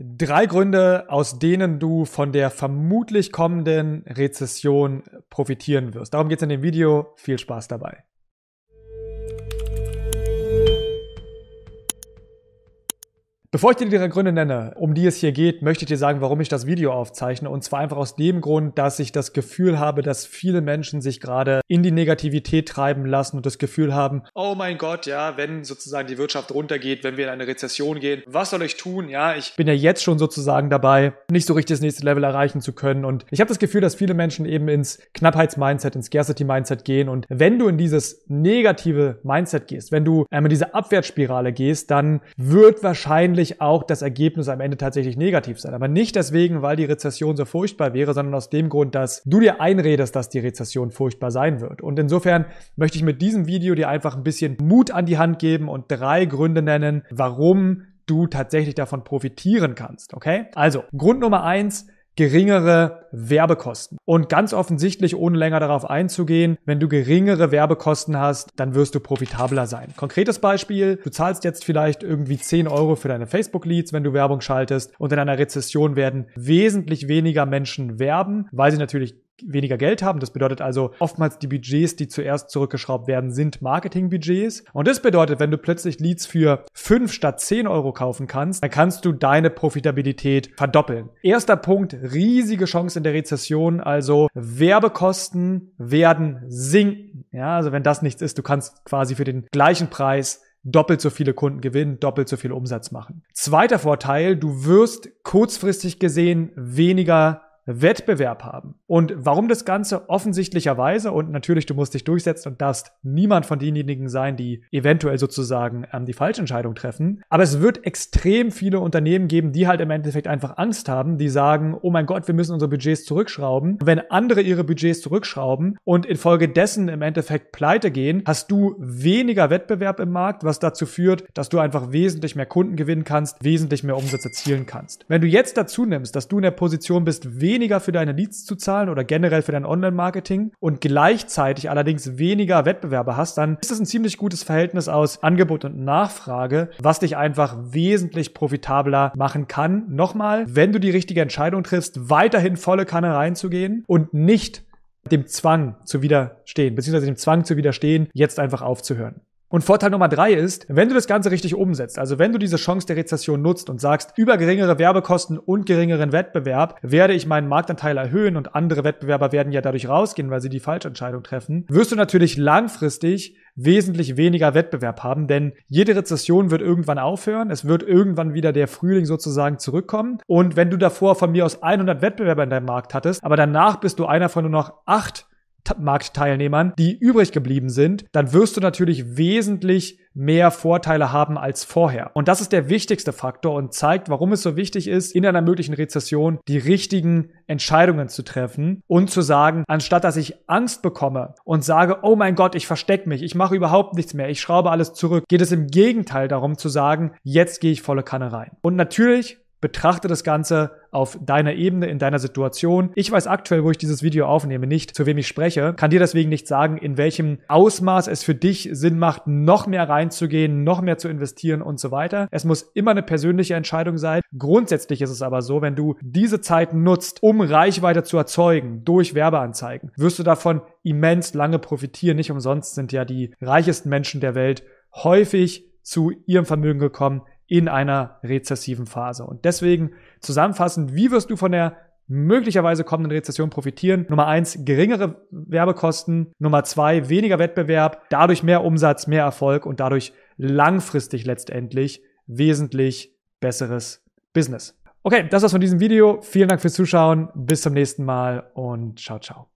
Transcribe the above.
Drei Gründe, aus denen du von der vermutlich kommenden Rezession profitieren wirst. Darum geht es in dem Video. Viel Spaß dabei. Bevor ich dir die drei Gründe nenne, um die es hier geht, möchte ich dir sagen, warum ich das Video aufzeichne. Und zwar einfach aus dem Grund, dass ich das Gefühl habe, dass viele Menschen sich gerade in die Negativität treiben lassen und das Gefühl haben, oh mein Gott, ja, wenn sozusagen die Wirtschaft runtergeht, wenn wir in eine Rezession gehen, was soll ich tun? Ja, ich bin ja jetzt schon sozusagen dabei, nicht so richtig das nächste Level erreichen zu können. Und ich habe das Gefühl, dass viele Menschen eben ins Knappheitsmindset, ins Scarcity-Mindset gehen. Und wenn du in dieses negative Mindset gehst, wenn du ähm, in diese Abwärtsspirale gehst, dann wird wahrscheinlich wahrscheinlich auch das Ergebnis am Ende tatsächlich negativ sein. Aber nicht deswegen, weil die Rezession so furchtbar wäre, sondern aus dem Grund, dass du dir einredest, dass die Rezession furchtbar sein wird. Und insofern möchte ich mit diesem Video dir einfach ein bisschen Mut an die Hand geben und drei Gründe nennen, warum du tatsächlich davon profitieren kannst. Okay? Also, Grund Nummer eins, geringere Werbekosten. Und ganz offensichtlich, ohne länger darauf einzugehen, wenn du geringere Werbekosten hast, dann wirst du profitabler sein. Konkretes Beispiel, du zahlst jetzt vielleicht irgendwie 10 Euro für deine Facebook-Leads, wenn du Werbung schaltest und in einer Rezession werden wesentlich weniger Menschen werben, weil sie natürlich weniger Geld haben. Das bedeutet also, oftmals die Budgets, die zuerst zurückgeschraubt werden, sind Marketingbudgets. Und das bedeutet, wenn du plötzlich Leads für 5 statt 10 Euro kaufen kannst, dann kannst du deine Profitabilität verdoppeln. Erster Punkt, riesige Chance in der Rezession. Also Werbekosten werden sinken. Ja, also wenn das nichts ist, du kannst quasi für den gleichen Preis doppelt so viele Kunden gewinnen, doppelt so viel Umsatz machen. Zweiter Vorteil, du wirst kurzfristig gesehen weniger Wettbewerb haben. Und warum das Ganze? Offensichtlicherweise, und natürlich, du musst dich durchsetzen und darfst niemand von denjenigen sein, die eventuell sozusagen ähm, die Falschentscheidung treffen. Aber es wird extrem viele Unternehmen geben, die halt im Endeffekt einfach Angst haben, die sagen, oh mein Gott, wir müssen unsere Budgets zurückschrauben. Wenn andere ihre Budgets zurückschrauben und infolgedessen im Endeffekt pleite gehen, hast du weniger Wettbewerb im Markt, was dazu führt, dass du einfach wesentlich mehr Kunden gewinnen kannst, wesentlich mehr Umsatz erzielen kannst. Wenn du jetzt dazu nimmst, dass du in der Position bist, weniger weniger für deine Leads zu zahlen oder generell für dein Online-Marketing und gleichzeitig allerdings weniger Wettbewerber hast, dann ist es ein ziemlich gutes Verhältnis aus Angebot und Nachfrage, was dich einfach wesentlich profitabler machen kann. Nochmal, wenn du die richtige Entscheidung triffst, weiterhin volle Kanne reinzugehen und nicht dem Zwang zu widerstehen, beziehungsweise dem Zwang zu widerstehen, jetzt einfach aufzuhören. Und Vorteil Nummer drei ist, wenn du das Ganze richtig umsetzt, also wenn du diese Chance der Rezession nutzt und sagst, über geringere Werbekosten und geringeren Wettbewerb werde ich meinen Marktanteil erhöhen und andere Wettbewerber werden ja dadurch rausgehen, weil sie die Falschentscheidung treffen, wirst du natürlich langfristig wesentlich weniger Wettbewerb haben, denn jede Rezession wird irgendwann aufhören, es wird irgendwann wieder der Frühling sozusagen zurückkommen. Und wenn du davor von mir aus 100 Wettbewerber in deinem Markt hattest, aber danach bist du einer von nur noch acht Marktteilnehmern, die übrig geblieben sind, dann wirst du natürlich wesentlich mehr Vorteile haben als vorher. Und das ist der wichtigste Faktor und zeigt, warum es so wichtig ist, in einer möglichen Rezession die richtigen Entscheidungen zu treffen und zu sagen, anstatt dass ich Angst bekomme und sage, oh mein Gott, ich verstecke mich, ich mache überhaupt nichts mehr, ich schraube alles zurück, geht es im Gegenteil darum zu sagen, jetzt gehe ich volle Kanne rein. Und natürlich Betrachte das Ganze auf deiner Ebene, in deiner Situation. Ich weiß aktuell, wo ich dieses Video aufnehme, nicht, zu wem ich spreche, kann dir deswegen nicht sagen, in welchem Ausmaß es für dich Sinn macht, noch mehr reinzugehen, noch mehr zu investieren und so weiter. Es muss immer eine persönliche Entscheidung sein. Grundsätzlich ist es aber so, wenn du diese Zeit nutzt, um Reichweite zu erzeugen durch Werbeanzeigen, wirst du davon immens lange profitieren. Nicht umsonst sind ja die reichesten Menschen der Welt häufig zu ihrem Vermögen gekommen, in einer rezessiven Phase. Und deswegen zusammenfassend, wie wirst du von der möglicherweise kommenden Rezession profitieren? Nummer eins, geringere Werbekosten. Nummer zwei, weniger Wettbewerb, dadurch mehr Umsatz, mehr Erfolg und dadurch langfristig letztendlich wesentlich besseres Business. Okay, das war's von diesem Video. Vielen Dank fürs Zuschauen. Bis zum nächsten Mal und ciao, ciao.